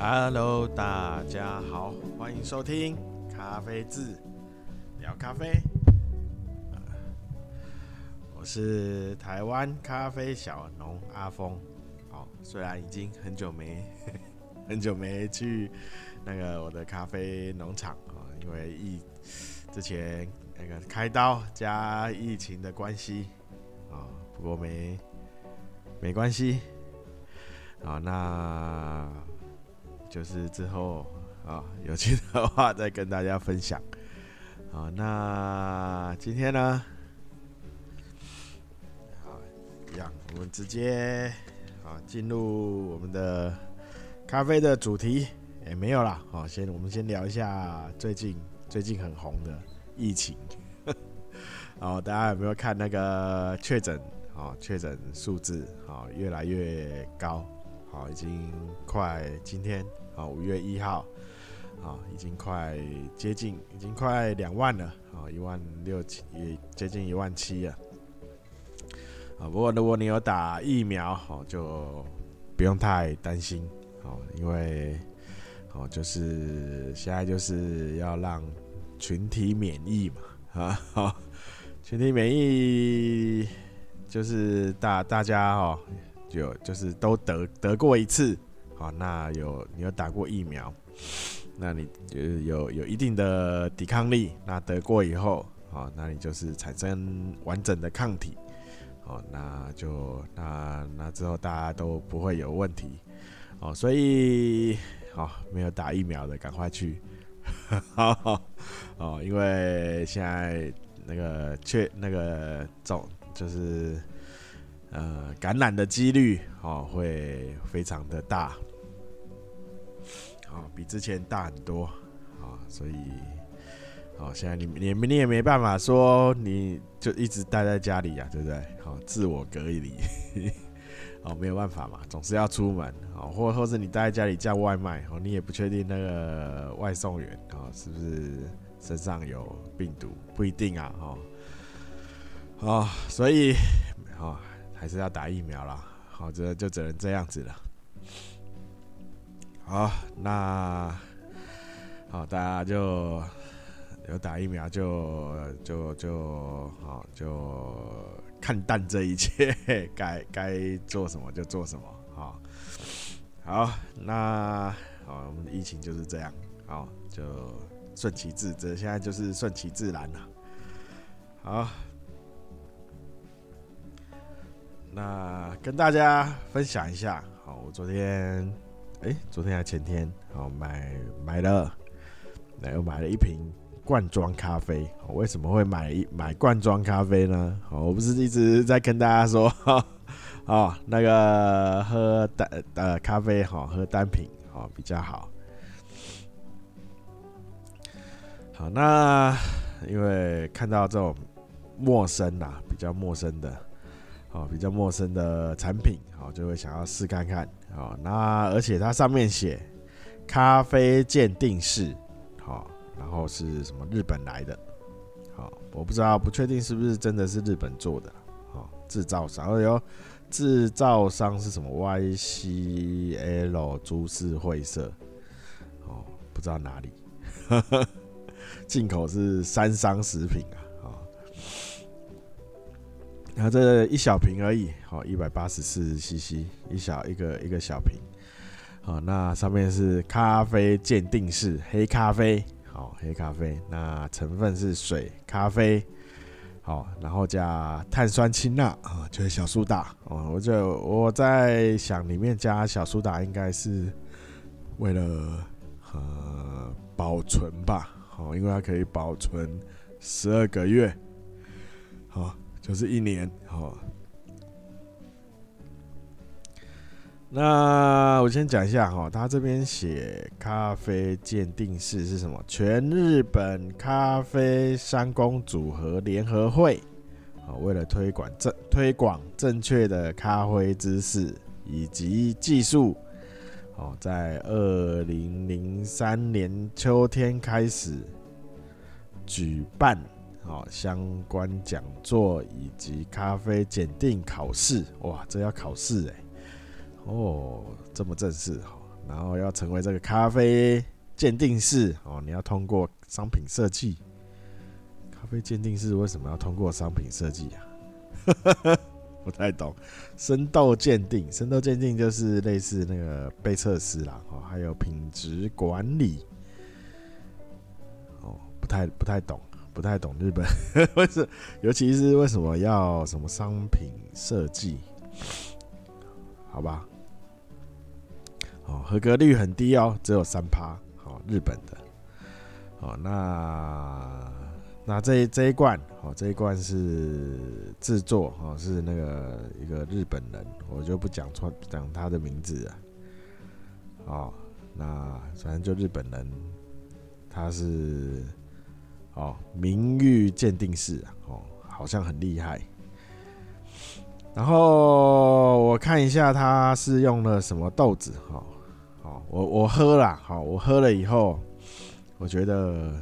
Hello，大家好，欢迎收听咖啡志聊咖啡。我是台湾咖啡小农阿峰。哦，虽然已经很久没 很久没去那个我的咖啡农场啊，因为疫之前那个开刀加疫情的关系啊，不过没没关系啊，那就是之后啊有趣的话再跟大家分享。好，那今天呢，好，一样，我们直接。啊，进入我们的咖啡的主题，也、没有啦。好，先我们先聊一下最近最近很红的疫情。哦，大家有没有看那个确诊？哦，确诊数字哦越来越高。好，已经快今天啊五月一号，啊已经快接近，已经快两万了。啊，一万六七也接近一万七了。啊，不过如果你有打疫苗，哦，就不用太担心，哦，因为，哦，就是现在就是要让群体免疫嘛，啊，好，群体免疫就是大大家哦，就就是都得得过一次，好，那有你有打过疫苗，那你就有有一定的抵抗力，那得过以后，好，那你就是产生完整的抗体。哦，那就那那之后大家都不会有问题。哦，所以哦，没有打疫苗的赶快去，哦，哦，因为现在那个确那个总就是呃感染的几率哦会非常的大，哦，比之前大很多啊，所以。哦，现在你你你也没办法说，你就一直待在家里呀，对不对？好，自我隔离，哦，没有办法嘛，总是要出门，哦，或或是你待在家里叫外卖，哦，你也不确定那个外送员，哦，是不是身上有病毒，不一定啊，哦，哦，所以，哦，还是要打疫苗啦，好，这就只能这样子了。好，那，好，大家就。有打疫苗就就就好，就看淡这一切，该该做什么就做什么，好，好，那好，我们的疫情就是这样，好，就顺其自，这现在就是顺其自然了，好，那跟大家分享一下，好，我昨天，哎、昨天还前天，好买买了，那又买了一瓶。罐装咖啡，为什么会买一买罐装咖啡呢？我不是一直在跟大家说，哦，那个喝单呃咖啡好，喝单品好比较好。好，那因为看到这种陌生啊，比较陌生的，哦，比较陌生的产品，好，就会想要试看看。好，那而且它上面写咖啡鉴定室，好。然后是什么日本来的，好，我不知道，不确定是不是真的是日本做的，好，制造商，哎呦，制造商是什么？YCL 株式会社，哦，不知道哪里，进口是三商食品，啊，然后这一小瓶而已，好，一百八十四 CC，一小一个一个小瓶，好，那上面是咖啡鉴定士黑咖啡。好，黑咖啡，那成分是水、咖啡，好，然后加碳酸氢钠啊，就是小苏打哦。我就我在想，里面加小苏打应该是为了呃保存吧，好，因为它可以保存十二个月，好，就是一年，好。那我先讲一下哈，他这边写咖啡鉴定士是什么？全日本咖啡商工组合联合会，啊，为了推广正推广正确的咖啡知识以及技术，哦，在二零零三年秋天开始举办哦相关讲座以及咖啡鉴定考试，哇，这要考试哎。哦，这么正式哈，然后要成为这个咖啡鉴定师哦，你要通过商品设计。咖啡鉴定师为什么要通过商品设计啊？不太懂。生豆鉴定，生豆鉴定就是类似那个杯测师啦，哦，还有品质管理。哦，不太不太懂，不太懂日本 为什，尤其是为什么要什么商品设计？好吧。哦，合格率很低哦，只有三趴。哦，日本的。哦，那那这一这一罐，哦，这一罐是制作，哦，是那个一个日本人，我就不讲错讲他的名字了。哦，那反正就日本人，他是哦名誉鉴定师，哦，好像很厉害。然后我看一下，他是用了什么豆子，哈。我我喝了，好，我喝了以后，我觉得，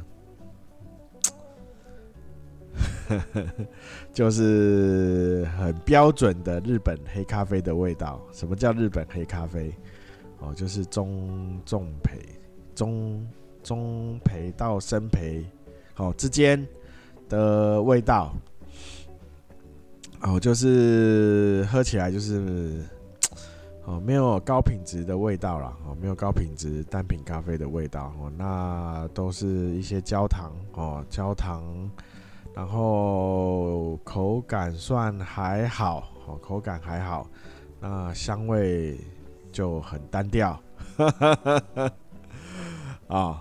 就是很标准的日本黑咖啡的味道。什么叫日本黑咖啡？哦，就是中重培、中中培到深培，好之间的味道。哦，就是喝起来就是。哦，没有高品质的味道了哦，没有高品质单品咖啡的味道哦，那都是一些焦糖哦，焦糖，然后口感算还好哦，口感还好，那香味就很单调，啊，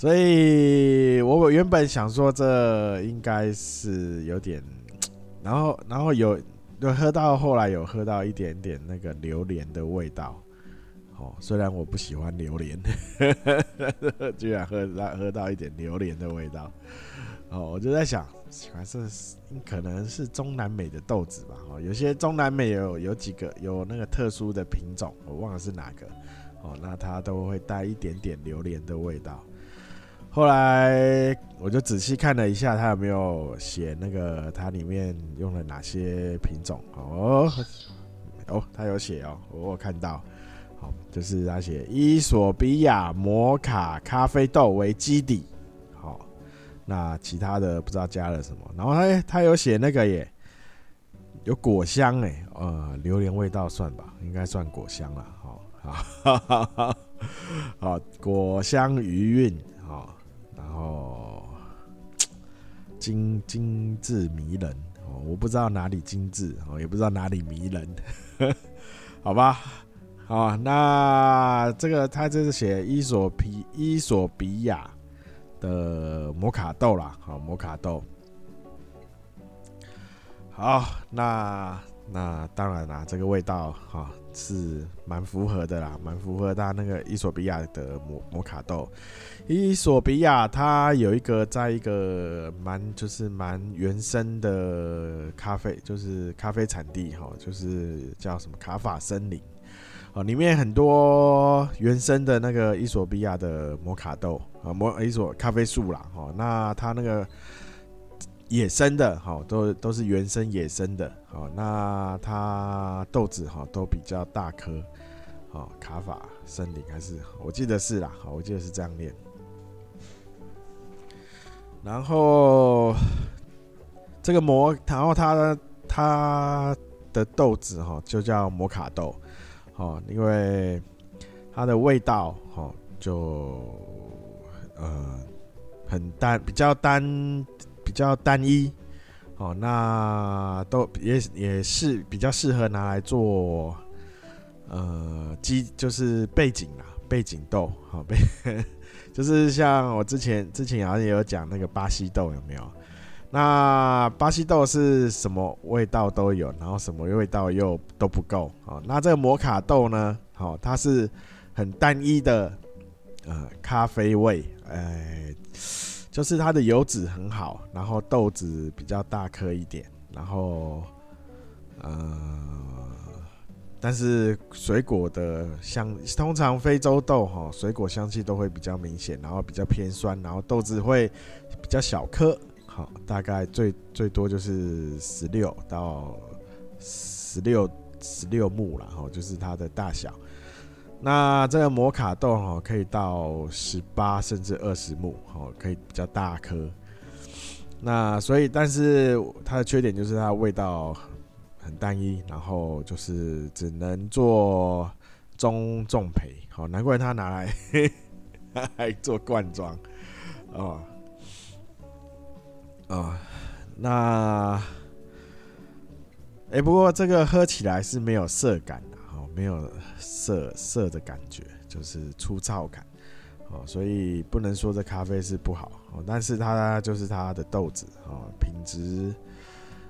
所以我原本想说这应该是有点，然后然后有。就喝到后来有喝到一点点那个榴莲的味道，哦，虽然我不喜欢榴莲，居然喝到喝到一点榴莲的味道，哦，我就在想，喜欢是可能是中南美的豆子吧，哦，有些中南美有有几个有那个特殊的品种，我忘了是哪个，哦，那它都会带一点点榴莲的味道。后来我就仔细看了一下，他有没有写那个它里面用了哪些品种。哦哦，他有写哦，我有看到，好，就是他写伊索比亚摩卡咖啡豆为基底，好，那其他的不知道加了什么，然后他他有写那个耶，有果香哎，呃，榴莲味道算吧，应该算果香了，好，好，好，果香余韵。好哦，精精致迷人哦，我不知道哪里精致哦，也不知道哪里迷人，好吧，好，那这个他这是写伊索皮伊索比亚的摩卡豆啦，好，摩卡豆，好，那那当然啦，这个味道哈。是蛮符合的啦，蛮符合他那个伊索比亚的摩摩卡豆。伊索比亚它有一个在一个蛮就是蛮原生的咖啡，就是咖啡产地哈，就是叫什么卡法森林哦，里面很多原生的那个伊索比亚的摩卡豆啊，摩伊索咖啡树啦哈，那它那个。野生的，哈，都都是原生野生的，好，那它豆子哈都比较大颗，好，卡法森林还是我记得是啦，好，我记得是这样念。然后这个摩，然后它的它的豆子哈就叫摩卡豆，好，因为它的味道哈就呃很单，比较单。比较单一，哦，那都也也是比较适合拿来做，呃，基就是背景啦，背景豆，好背，就是像我之前之前好像也有讲那个巴西豆有没有？那巴西豆是什么味道都有，然后什么味道又都不够，哦，那这个摩卡豆呢，好，它是很单一的，呃，咖啡味，哎。就是它的油脂很好，然后豆子比较大颗一点，然后呃，但是水果的香，通常非洲豆哈，水果香气都会比较明显，然后比较偏酸，然后豆子会比较小颗，好，大概最最多就是十六到十六十六目了哈，就是它的大小。那这个摩卡豆哈，可以到十八甚至二十目，哦，可以比较大颗。那所以，但是它的缺点就是它味道很单一，然后就是只能做中重培，好，难怪它拿来 拿来做罐装，哦，哦，那，哎、不过这个喝起来是没有涩感，没有涩涩的感觉，就是粗糙感。哦，所以不能说这咖啡是不好哦，但是它就是它的豆子哦，品质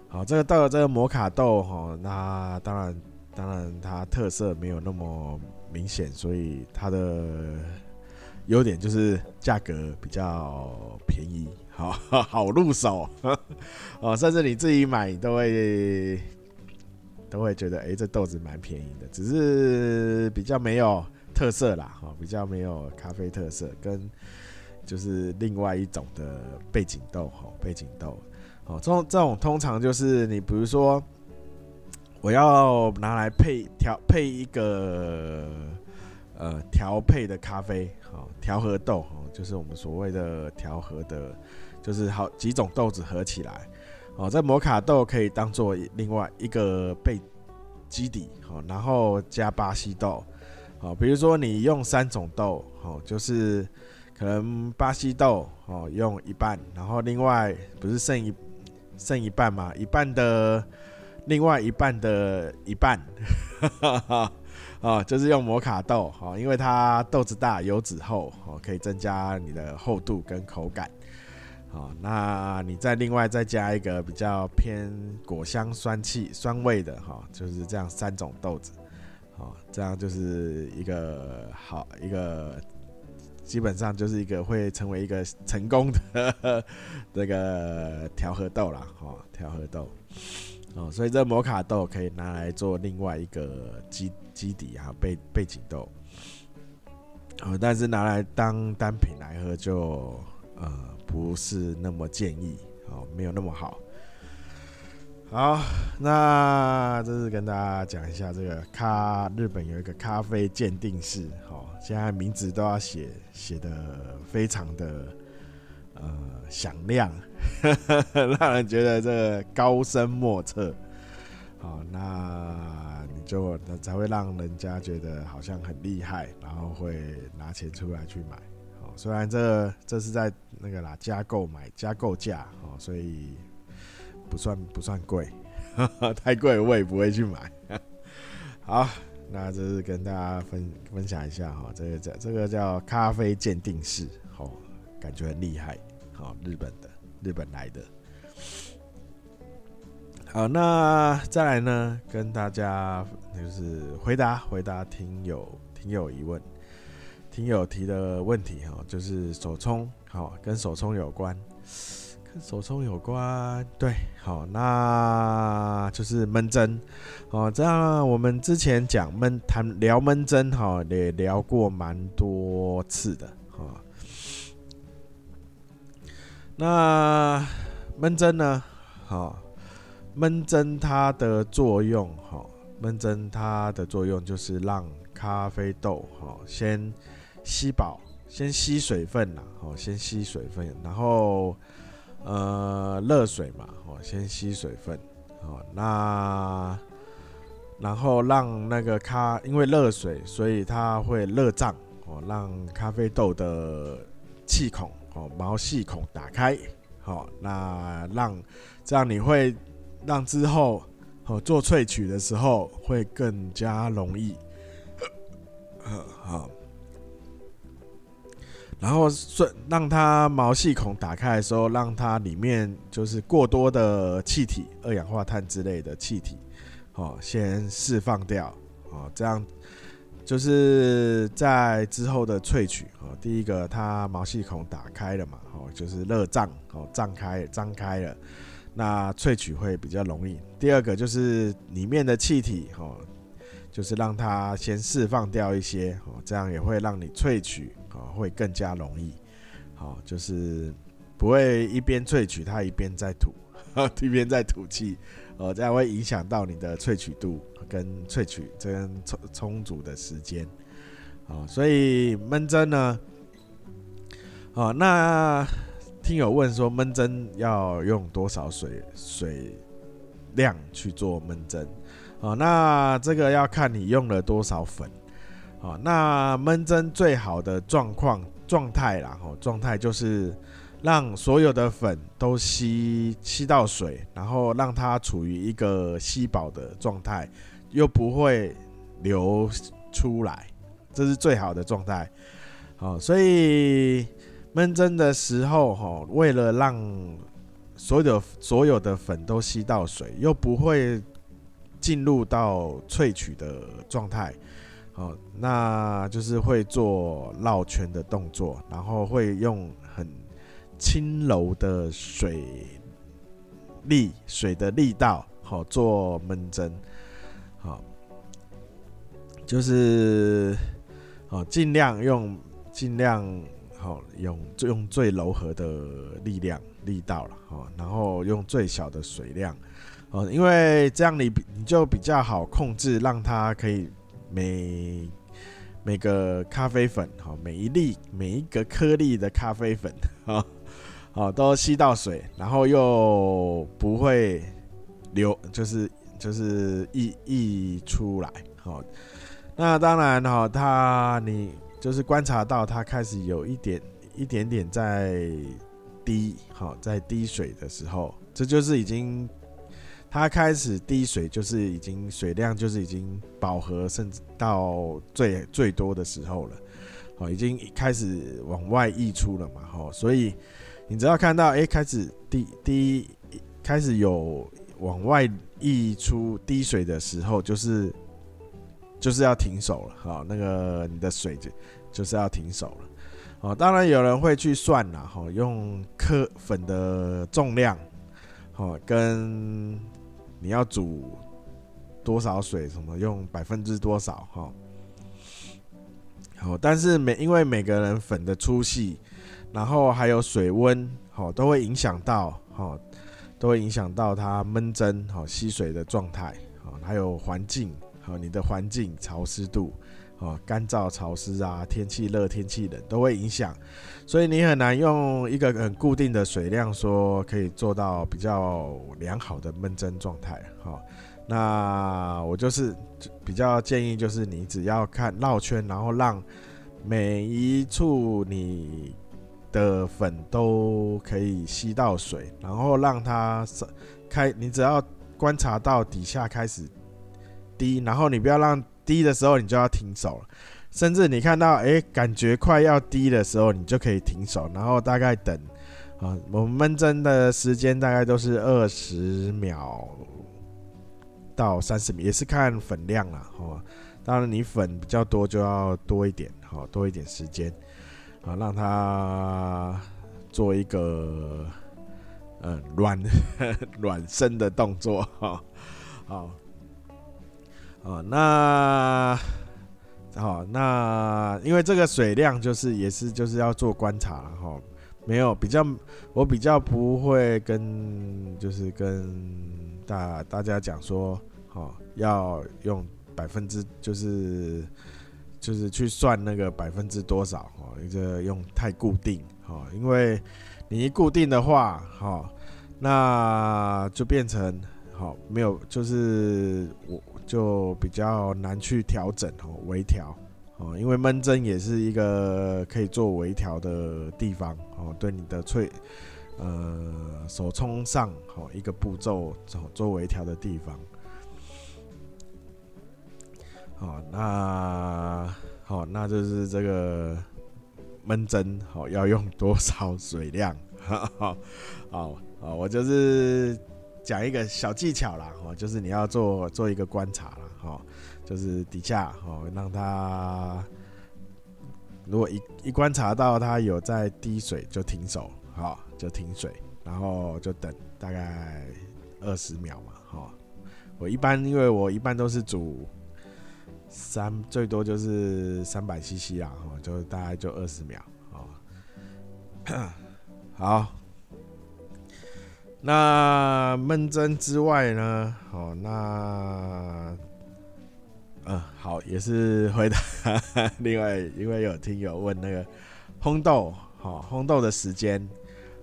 好。这个豆这个摩卡豆哈，那当然当然它特色没有那么明显，所以它的优点就是价格比较便宜，好 好入手哦，甚至你自己买都会都会觉得，哎，这豆子蛮便宜的，只是比较没有。特色啦，哈，比较没有咖啡特色，跟就是另外一种的背景豆，哈，背景豆，哦，这种这种通常就是你比如说，我要拿来配调配一个呃调配的咖啡，好，调和豆，哦，就是我们所谓的调和的，就是好几种豆子合起来，哦，这摩卡豆可以当做另外一个被基底，好，然后加巴西豆。好，比如说你用三种豆，好，就是可能巴西豆，哦，用一半，然后另外不是剩一剩一半嘛，一半的另外一半的一半，啊，就是用摩卡豆，好，因为它豆子大，油脂厚，哦，可以增加你的厚度跟口感，好，那你再另外再加一个比较偏果香酸气酸味的，哈，就是这样三种豆子。哦，这样就是一个好一个，基本上就是一个会成为一个成功的 这个调和豆啦。哦，调和豆，哦，所以这摩卡豆可以拿来做另外一个基基底啊，背背景豆。哦，但是拿来当单品来喝就呃不是那么建议，哦，没有那么好。好，那这是跟大家讲一下这个咖，日本有一个咖啡鉴定士，好，现在名字都要写写的非常的呃响亮，让人觉得这个高深莫测。好，那你就才会让人家觉得好像很厉害，然后会拿钱出来去买。虽然这这是在那个啦加购买加购价，哦，所以。不算不算贵，太贵我也不会去买。好，那这是跟大家分分享一下哈，这个叫这个叫咖啡鉴定室，哦，感觉很厉害，好，日本的，日本来的。好，那再来呢，跟大家就是回答回答听友听友疑问，听友提的问题哈，就是手冲，好，跟手冲有关。跟手冲有关，对，好，那就是闷蒸，哦，这样我们之前讲闷谈聊闷蒸，哈，也聊过蛮多次的，哈。那闷蒸呢，好，闷蒸它的作用，哈，闷蒸它的作用就是让咖啡豆，哈，先吸饱，先吸水分啦，哦，先吸水分，然后。呃，热水嘛，哦，先吸水分，哦，那然后让那个咖，因为热水，所以它会热胀，哦，让咖啡豆的气孔，哦，毛细孔打开，好，那让这样你会让之后，哦，做萃取的时候会更加容易，好。然后顺让它毛细孔打开的时候，让它里面就是过多的气体、二氧化碳之类的气体，哦，先释放掉，哦，这样就是在之后的萃取，哦，第一个它毛细孔打开了嘛，哦，就是热胀，哦，胀开，张开了，那萃取会比较容易。第二个就是里面的气体，哦，就是让它先释放掉一些，哦，这样也会让你萃取。啊，会更加容易，好，就是不会一边萃取它一边在吐，一边在吐气，哦，这样会影响到你的萃取度跟萃取这样充充足的时间，哦，所以焖蒸呢，哦，那听友问说焖蒸要用多少水水量去做焖蒸？哦，那这个要看你用了多少粉。哦，那焖蒸最好的状况状态啦，哦，状态就是让所有的粉都吸吸到水，然后让它处于一个吸饱的状态，又不会流出来。这是最好的状态，好，所以焖蒸的时候，哈，为了让所有的所有的粉都吸到水，又不会进入到萃取的状态，哦，那就是会做绕圈的动作，然后会用很轻柔的水力，水的力道，好做闷针，好，就是。哦，尽量用，尽量好用，用最柔和的力量力道了，哦，然后用最小的水量，哦，因为这样你你就比较好控制，让它可以每每个咖啡粉，哈，每一粒每一个颗粒的咖啡粉，哈，好都吸到水，然后又不会流，就是就是溢溢出来，好。那当然哈，它你就是观察到它开始有一点一点点在滴，好在滴水的时候，这就是已经它开始滴水，就是已经水量就是已经饱和，甚至到最最多的时候了，好，已经开始往外溢出了嘛，哈，所以你只要看到哎开始滴滴开始有往外溢出滴水的时候，就是。就是要停手了，好，那个你的水就就是要停手了，哦，当然有人会去算了，哈，用颗粉的重量，好，跟你要煮多少水，什么用百分之多少，哈，好，但是每因为每个人粉的粗细，然后还有水温，好，都会影响到，好，都会影响到它闷蒸，好，吸水的状态，好，还有环境。好，你的环境潮湿度，哦，干燥潮湿啊，天气热天气冷都会影响，所以你很难用一个很固定的水量说可以做到比较良好的闷蒸状态。好，那我就是比较建议，就是你只要看绕圈，然后让每一处你的粉都可以吸到水，然后让它开，你只要观察到底下开始。滴，然后你不要让低的时候，你就要停手了。甚至你看到哎，感觉快要低的时候，你就可以停手，然后大概等啊，我们焖蒸的时间大概都是二十秒到三十秒，也是看粉量啦。哦。当然你粉比较多，就要多一点，好，多一点时间啊，让它做一个嗯软 软身的动作哈，好。哦，哦那好，那因为这个水量就是也是就是要做观察哈，没有比较，我比较不会跟就是跟大大家讲说，好要用百分之就是就是去算那个百分之多少哦，一个用太固定哈，因为你一固定的话哈，那就变成好没有就是我。就比较难去调整哦，微调哦，因为闷蒸也是一个可以做微调的地方哦，对你的脆呃手冲上哦一个步骤做做微调的地方。好，那好，那就是这个闷蒸好要用多少水量？好好好，我就是。讲一个小技巧啦，哦，就是你要做做一个观察啦，哈，就是底下哦，让它如果一一观察到它有在滴水，就停手，好，就停水，然后就等大概二十秒嘛，哈。我一般因为我一般都是煮三，最多就是三百 CC 啦，哈，就大概就二十秒，好，好。那闷蒸之外呢？哦，那，呃，好，也是回答 另外，因为有听友问那个烘豆，好，烘豆的时间，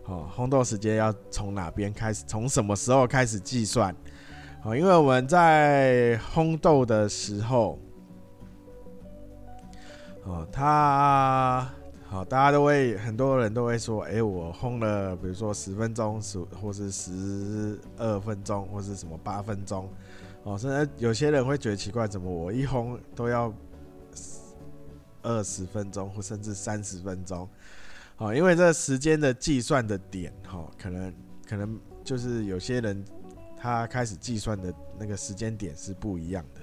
好，烘豆时间要从哪边开始？从什么时候开始计算？好，因为我们在烘豆的时候，哦，它。好，大家都会，很多人都会说，哎、我烘了，比如说十分钟，十或是十二分钟，或是什么八分钟，哦，甚至有些人会觉得奇怪，怎么我一烘都要二十分钟，或甚至三十分钟？哦，因为这时间的计算的点，哈，可能可能就是有些人他开始计算的那个时间点是不一样的。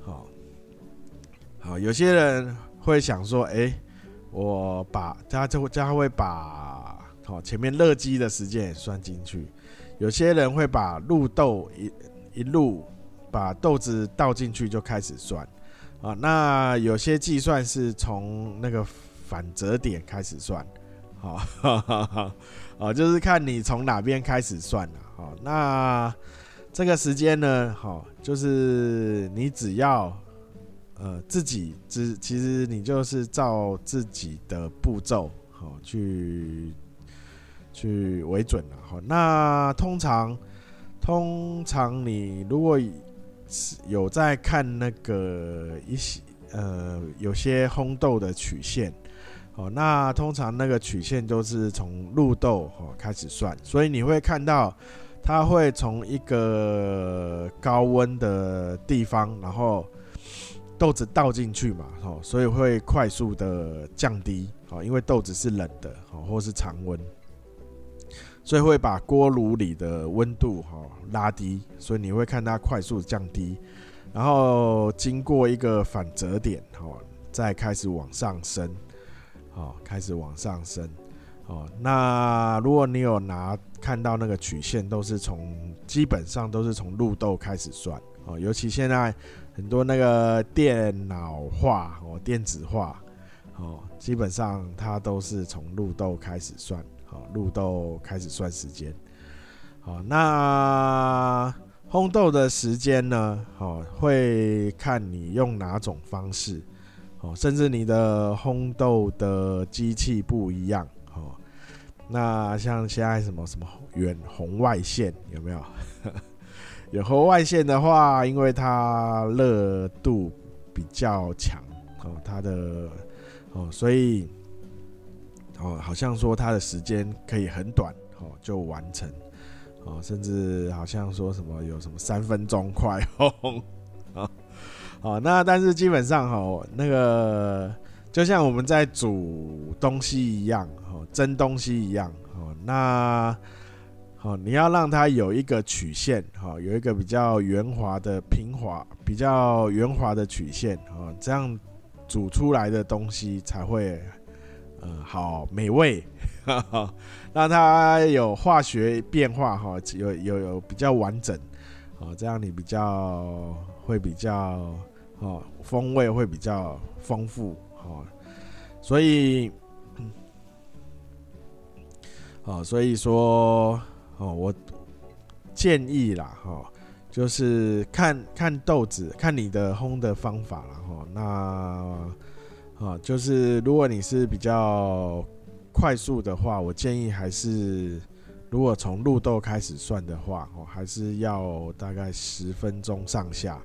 好，好，有些人会想说，哎、我把他就会他会把好前面热机的时间也算进去，有些人会把入豆一一路把豆子倒进去就开始算啊，那有些计算是从那个反折点开始算，好，啊，就是看你从哪边开始算了，好，那这个时间呢，好，就是你只要。呃，自己只其实你就是照自己的步骤好去去为准了哈。那通常通常你如果有在看那个一些呃有些烘豆的曲线哦，那通常那个曲线都是从入豆哦开始算，所以你会看到它会从一个高温的地方，然后。豆子倒进去嘛，哦，所以会快速的降低，哦，因为豆子是冷的，哦，或是常温，所以会把锅炉里的温度，哈，拉低，所以你会看它快速降低，然后经过一个反折点，哦，再开始往上升，哦，开始往上升，哦，那如果你有拿看到那个曲线，都是从基本上都是从入豆开始算，哦，尤其现在。很多那个电脑化哦，电子化哦，基本上它都是从入豆开始算，好，入豆开始算时间，好，那烘豆的时间呢？好，会看你用哪种方式，哦，甚至你的烘豆的机器不一样，哦，那像现在什么什么远红外线有没有？有红外线的话，因为它热度比较强哦，它的哦，所以哦，好像说它的时间可以很短哦就完成哦，甚至好像说什么有什么三分钟快烘啊 哦，那但是基本上哈，那个就像我们在煮东西一样哦，蒸东西一样哦，那。哦，你要让它有一个曲线，哈，有一个比较圆滑的平滑，比较圆滑的曲线，哦，这样煮出来的东西才会，呃，好美味，哈哈，让它有化学变化，哈，有有有比较完整，哦，这样你比较会比较，哦，风味会比较丰富，哦，所以，哦，所以说。哦，我建议啦，哈，就是看看豆子，看你的烘的方法啦，哈。那啊，就是如果你是比较快速的话，我建议还是如果从入豆开始算的话，哦，还是要大概十分钟上下。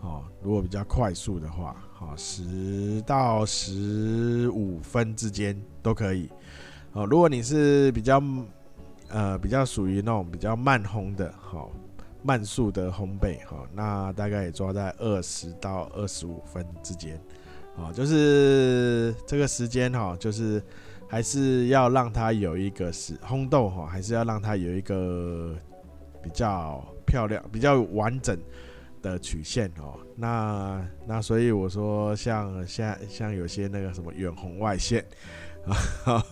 哦，如果比较快速的话，好，十到十五分之间都可以。哦，如果你是比较。呃，比较属于那种比较慢烘的，好慢速的烘焙，好，那大概也抓在二十到二十五分之间，好，就是这个时间哈，就是还是要让它有一个是烘豆哈，还是要让它有一个比较漂亮、比较完整的曲线哦。那那所以我说像像像有些那个什么远红外线啊。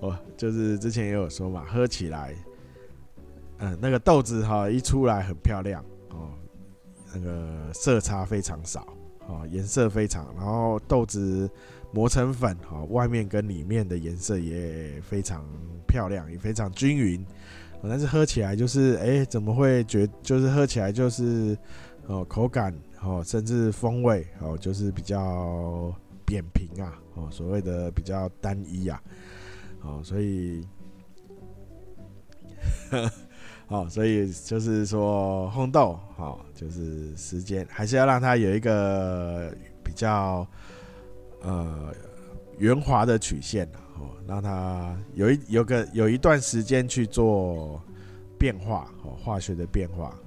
哦，就是之前也有说嘛，喝起来，嗯，那个豆子哈一出来很漂亮哦，那个色差非常少哦，颜色非常，然后豆子磨成粉哈，外面跟里面的颜色也非常漂亮，也非常均匀。但是喝起来就是，哎，怎么会觉就是喝起来就是，哦，口感哦，甚至风味哦，就是比较扁平啊，哦，所谓的比较单一啊，哦，所以，哦，所以就是说烘豆，哦，就是时间还是要让它有一个比较呃圆滑的曲线哦，让它有一有个有一段时间去做变化哦，化学的变化。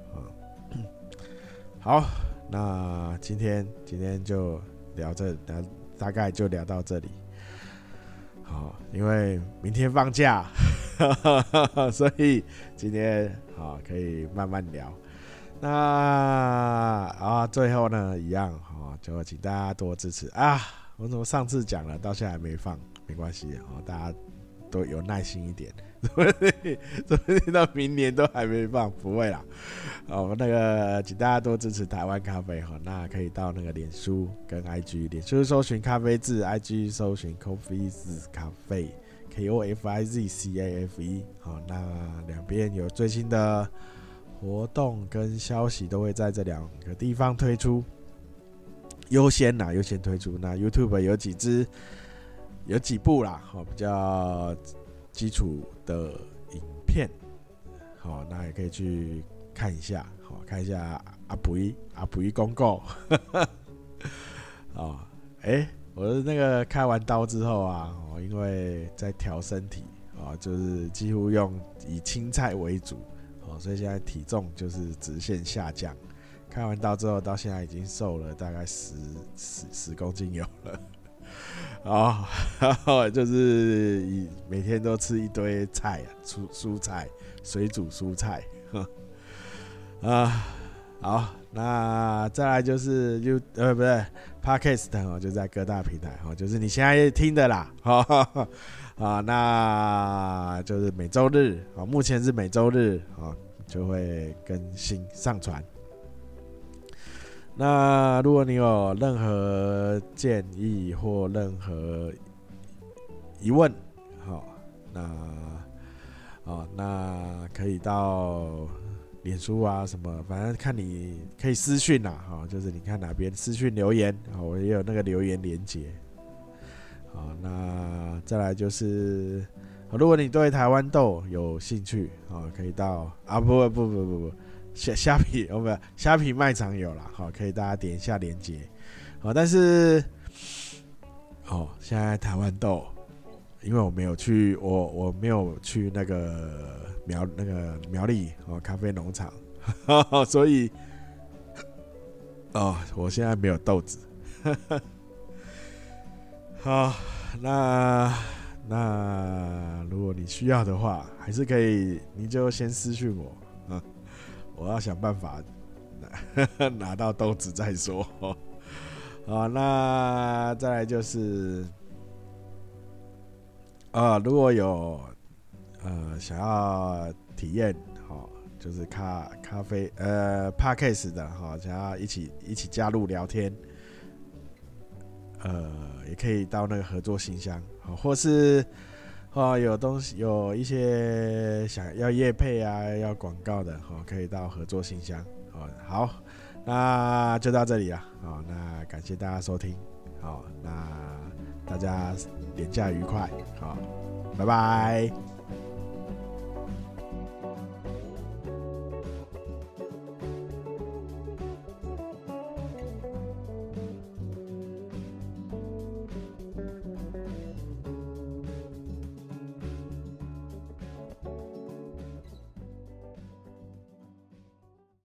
好，那今天今天就聊这聊，大概就聊到这里。好，因为明天放假，所以今天好可以慢慢聊。那啊，最后呢，一样哦，就请大家多支持啊！我怎么上次讲了，到现在还没放，没关系啊，大家都有耐心一点。怎么怎么到明年都还没放？不会啦。哦，那个请大家多支持台湾咖啡哈，那可以到那个脸书跟 IG，脸书搜寻咖啡字，IG 搜寻 Coffeez 咖啡，K O F I Z C A F E。好，那两边有最新的活动跟消息都会在这两个地方推出，优先呐，优先推出。那 YouTube 有几支，有几部啦，好，比较。基础的影片，好，那也可以去看一下，好，看一下阿布依阿布依公告，啊，哎，我的那个开完刀之后啊，我因为在调身体啊，就是几乎用以青菜为主，哦，所以现在体重就是直线下降。开完刀之后到现在已经瘦了大概十十十公斤有了。哦，就是以每天都吃一堆菜啊，蔬蔬菜，水煮蔬菜，啊，好，那再来就是就呃不对，Podcast 哦，就在各大平台哦，就是你现在听的啦，哈 哈啊，那就是每周日啊，目前是每周日啊就会更新上传。那如果你有任何建议或任何疑问，好，那哦，那可以到脸书啊什么，反正看你可以私讯呐，哈，就是你看哪边私讯留言，啊，我也有那个留言连接，好，那再来就是，如果你对台湾豆有兴趣，啊，可以到啊，不不不不不。虾虾皮哦不，虾皮卖场有了，好，可以大家点一下链接，好，但是，哦，现在台湾豆，因为我没有去，我我没有去那个苗那个苗栗哦咖啡农场，所以，哦，我现在没有豆子，好，那那如果你需要的话，还是可以，你就先私讯我。我要想办法拿 拿到豆子再说。好，那再来就是，啊，如果有呃想要体验，好，就是咖咖啡呃 Podcast 的哈，想要一起一起加入聊天，呃，也可以到那个合作信箱，好，或是。哦，有东西有一些想要业配啊，要广告的，哦，可以到合作信箱。哦，好，那就到这里了。好，那感谢大家收听。好，那大家连假愉快。好，拜拜。